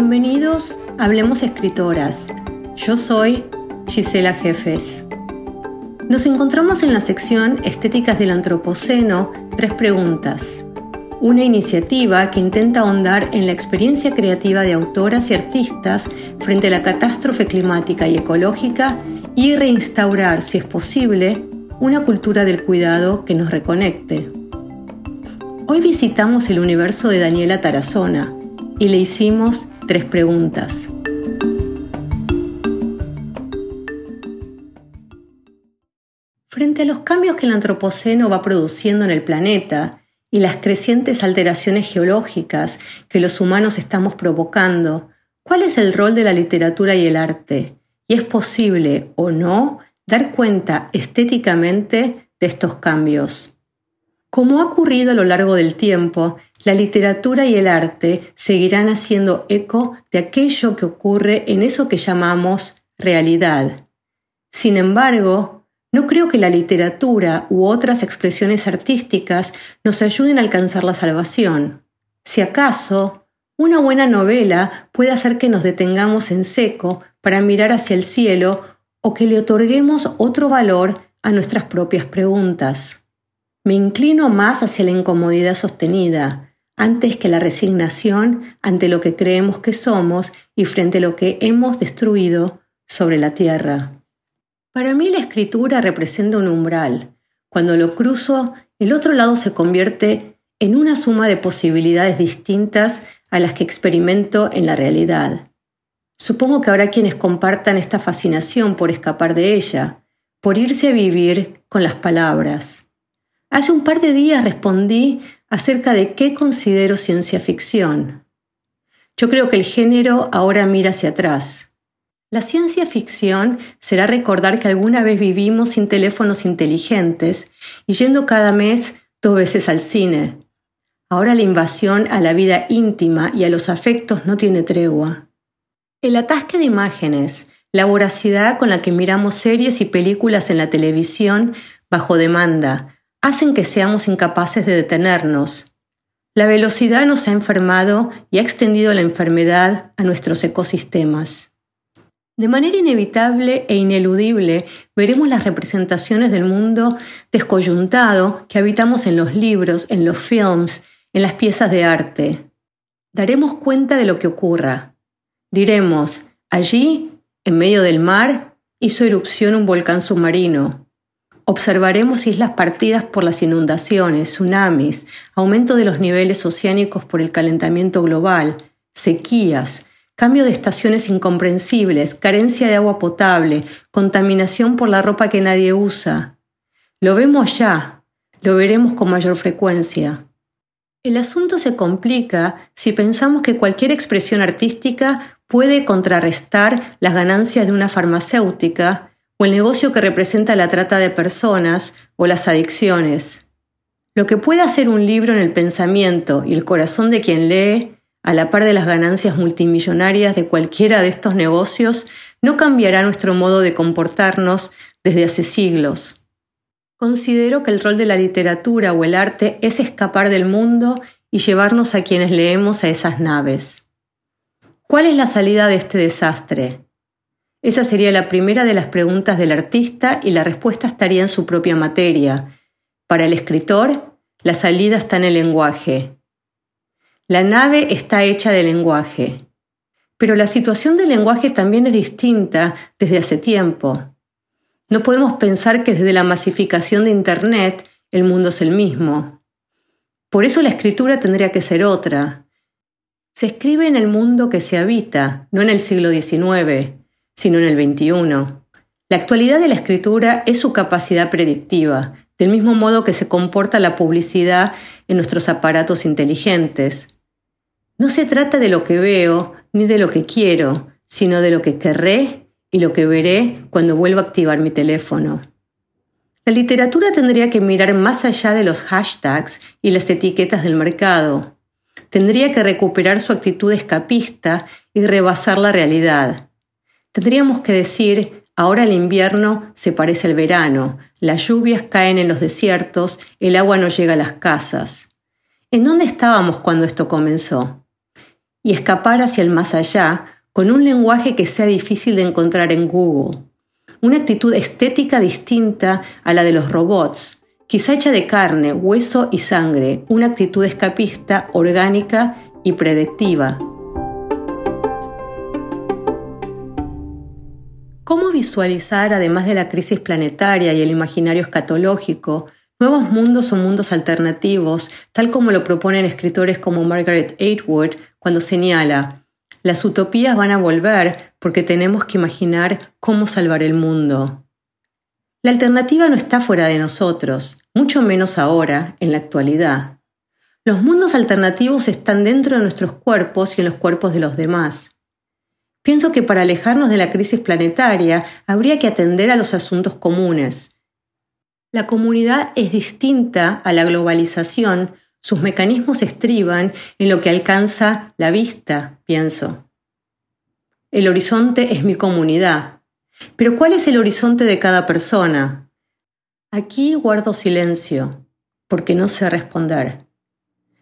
Bienvenidos a Hablemos Escritoras. Yo soy Gisela Jefes. Nos encontramos en la sección Estéticas del Antropoceno, tres preguntas. Una iniciativa que intenta ahondar en la experiencia creativa de autoras y artistas frente a la catástrofe climática y ecológica y reinstaurar, si es posible, una cultura del cuidado que nos reconecte. Hoy visitamos el universo de Daniela Tarazona y le hicimos tres preguntas. Frente a los cambios que el Antropoceno va produciendo en el planeta y las crecientes alteraciones geológicas que los humanos estamos provocando, ¿cuál es el rol de la literatura y el arte? ¿Y es posible o no dar cuenta estéticamente de estos cambios? Como ha ocurrido a lo largo del tiempo, la literatura y el arte seguirán haciendo eco de aquello que ocurre en eso que llamamos realidad. Sin embargo, no creo que la literatura u otras expresiones artísticas nos ayuden a alcanzar la salvación. Si acaso, una buena novela puede hacer que nos detengamos en seco para mirar hacia el cielo o que le otorguemos otro valor a nuestras propias preguntas. Me inclino más hacia la incomodidad sostenida, antes que la resignación ante lo que creemos que somos y frente a lo que hemos destruido sobre la tierra. Para mí la escritura representa un umbral. Cuando lo cruzo, el otro lado se convierte en una suma de posibilidades distintas a las que experimento en la realidad. Supongo que habrá quienes compartan esta fascinación por escapar de ella, por irse a vivir con las palabras. Hace un par de días respondí acerca de qué considero ciencia ficción. Yo creo que el género ahora mira hacia atrás. La ciencia ficción será recordar que alguna vez vivimos sin teléfonos inteligentes y yendo cada mes dos veces al cine. Ahora la invasión a la vida íntima y a los afectos no tiene tregua. El atasque de imágenes, la voracidad con la que miramos series y películas en la televisión bajo demanda, hacen que seamos incapaces de detenernos. La velocidad nos ha enfermado y ha extendido la enfermedad a nuestros ecosistemas. De manera inevitable e ineludible veremos las representaciones del mundo descoyuntado que habitamos en los libros, en los films, en las piezas de arte. Daremos cuenta de lo que ocurra. Diremos, allí, en medio del mar, hizo erupción un volcán submarino. Observaremos islas partidas por las inundaciones, tsunamis, aumento de los niveles oceánicos por el calentamiento global, sequías, cambio de estaciones incomprensibles, carencia de agua potable, contaminación por la ropa que nadie usa. Lo vemos ya, lo veremos con mayor frecuencia. El asunto se complica si pensamos que cualquier expresión artística puede contrarrestar las ganancias de una farmacéutica o el negocio que representa la trata de personas o las adicciones. Lo que puede hacer un libro en el pensamiento y el corazón de quien lee, a la par de las ganancias multimillonarias de cualquiera de estos negocios, no cambiará nuestro modo de comportarnos desde hace siglos. Considero que el rol de la literatura o el arte es escapar del mundo y llevarnos a quienes leemos a esas naves. ¿Cuál es la salida de este desastre? Esa sería la primera de las preguntas del artista y la respuesta estaría en su propia materia. Para el escritor, la salida está en el lenguaje. La nave está hecha de lenguaje. Pero la situación del lenguaje también es distinta desde hace tiempo. No podemos pensar que desde la masificación de Internet el mundo es el mismo. Por eso la escritura tendría que ser otra. Se escribe en el mundo que se habita, no en el siglo XIX, sino en el XXI. La actualidad de la escritura es su capacidad predictiva, del mismo modo que se comporta la publicidad en nuestros aparatos inteligentes. No se trata de lo que veo ni de lo que quiero, sino de lo que querré y lo que veré cuando vuelva a activar mi teléfono. La literatura tendría que mirar más allá de los hashtags y las etiquetas del mercado. Tendría que recuperar su actitud escapista y rebasar la realidad. Tendríamos que decir, ahora el invierno se parece al verano, las lluvias caen en los desiertos, el agua no llega a las casas. ¿En dónde estábamos cuando esto comenzó? y escapar hacia el más allá con un lenguaje que sea difícil de encontrar en Google. Una actitud estética distinta a la de los robots, quizá hecha de carne, hueso y sangre, una actitud escapista, orgánica y predictiva. ¿Cómo visualizar, además de la crisis planetaria y el imaginario escatológico, nuevos mundos o mundos alternativos, tal como lo proponen escritores como Margaret Atwood cuando señala, las utopías van a volver porque tenemos que imaginar cómo salvar el mundo? La alternativa no está fuera de nosotros, mucho menos ahora, en la actualidad. Los mundos alternativos están dentro de nuestros cuerpos y en los cuerpos de los demás. Pienso que para alejarnos de la crisis planetaria habría que atender a los asuntos comunes. La comunidad es distinta a la globalización, sus mecanismos estriban en lo que alcanza la vista, pienso. El horizonte es mi comunidad. Pero ¿cuál es el horizonte de cada persona? Aquí guardo silencio, porque no sé responder.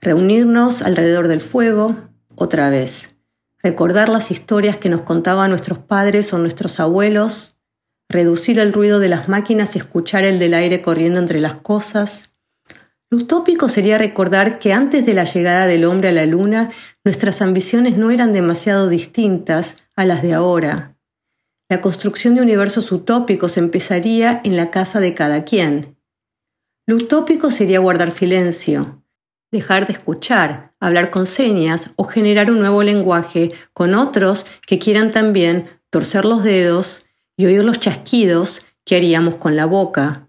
Reunirnos alrededor del fuego, otra vez recordar las historias que nos contaban nuestros padres o nuestros abuelos, reducir el ruido de las máquinas y escuchar el del aire corriendo entre las cosas. Lo utópico sería recordar que antes de la llegada del hombre a la luna, nuestras ambiciones no eran demasiado distintas a las de ahora. La construcción de universos utópicos empezaría en la casa de cada quien. Lo utópico sería guardar silencio, dejar de escuchar, hablar con señas o generar un nuevo lenguaje con otros que quieran también torcer los dedos y oír los chasquidos que haríamos con la boca.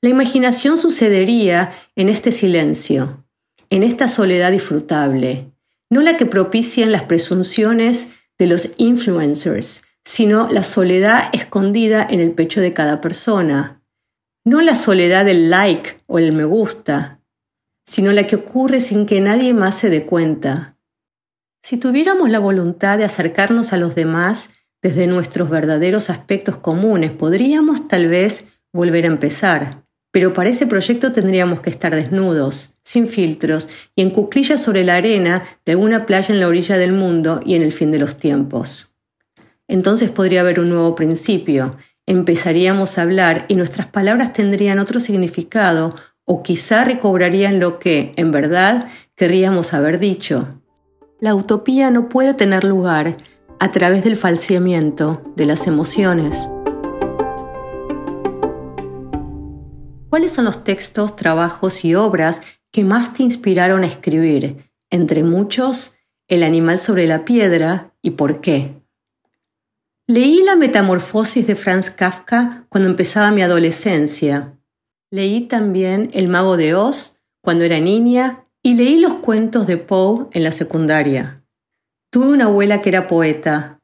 La imaginación sucedería en este silencio, en esta soledad disfrutable, no la que propician las presunciones de los influencers, sino la soledad escondida en el pecho de cada persona, no la soledad del like o el me gusta, sino la que ocurre sin que nadie más se dé cuenta. Si tuviéramos la voluntad de acercarnos a los demás desde nuestros verdaderos aspectos comunes, podríamos tal vez volver a empezar. Pero para ese proyecto tendríamos que estar desnudos, sin filtros y en cuclillas sobre la arena de alguna playa en la orilla del mundo y en el fin de los tiempos. Entonces podría haber un nuevo principio, empezaríamos a hablar y nuestras palabras tendrían otro significado, o quizá recobrarían lo que, en verdad, querríamos haber dicho. La utopía no puede tener lugar a través del falseamiento de las emociones. ¿Cuáles son los textos, trabajos y obras que más te inspiraron a escribir? Entre muchos, El animal sobre la piedra y por qué. Leí La Metamorfosis de Franz Kafka cuando empezaba mi adolescencia Leí también El mago de Oz cuando era niña y leí los cuentos de Poe en la secundaria. Tuve una abuela que era poeta.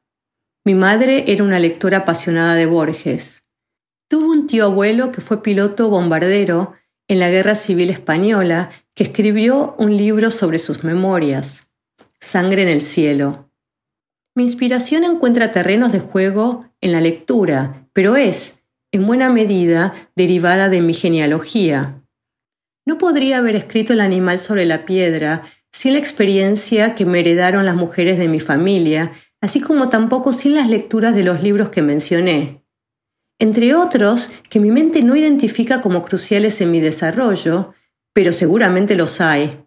Mi madre era una lectora apasionada de Borges. Tuve un tío abuelo que fue piloto bombardero en la Guerra Civil Española que escribió un libro sobre sus memorias, Sangre en el Cielo. Mi inspiración encuentra terrenos de juego en la lectura, pero es, en buena medida derivada de mi genealogía. No podría haber escrito El animal sobre la piedra sin la experiencia que me heredaron las mujeres de mi familia, así como tampoco sin las lecturas de los libros que mencioné. Entre otros, que mi mente no identifica como cruciales en mi desarrollo, pero seguramente los hay.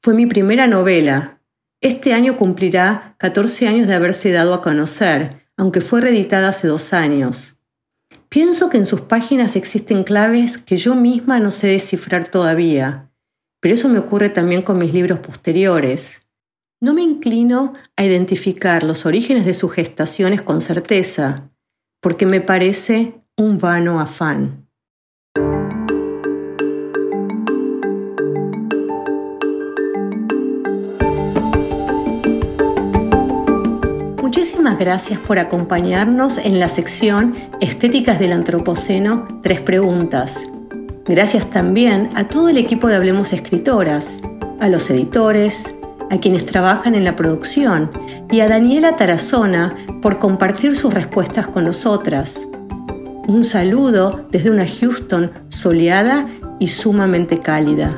Fue mi primera novela. Este año cumplirá 14 años de haberse dado a conocer, aunque fue reeditada hace dos años. Pienso que en sus páginas existen claves que yo misma no sé descifrar todavía, pero eso me ocurre también con mis libros posteriores. No me inclino a identificar los orígenes de sus gestaciones con certeza, porque me parece un vano afán. Muchísimas gracias por acompañarnos en la sección Estéticas del Antropoceno, tres preguntas. Gracias también a todo el equipo de Hablemos Escritoras, a los editores, a quienes trabajan en la producción y a Daniela Tarazona por compartir sus respuestas con nosotras. Un saludo desde una Houston soleada y sumamente cálida.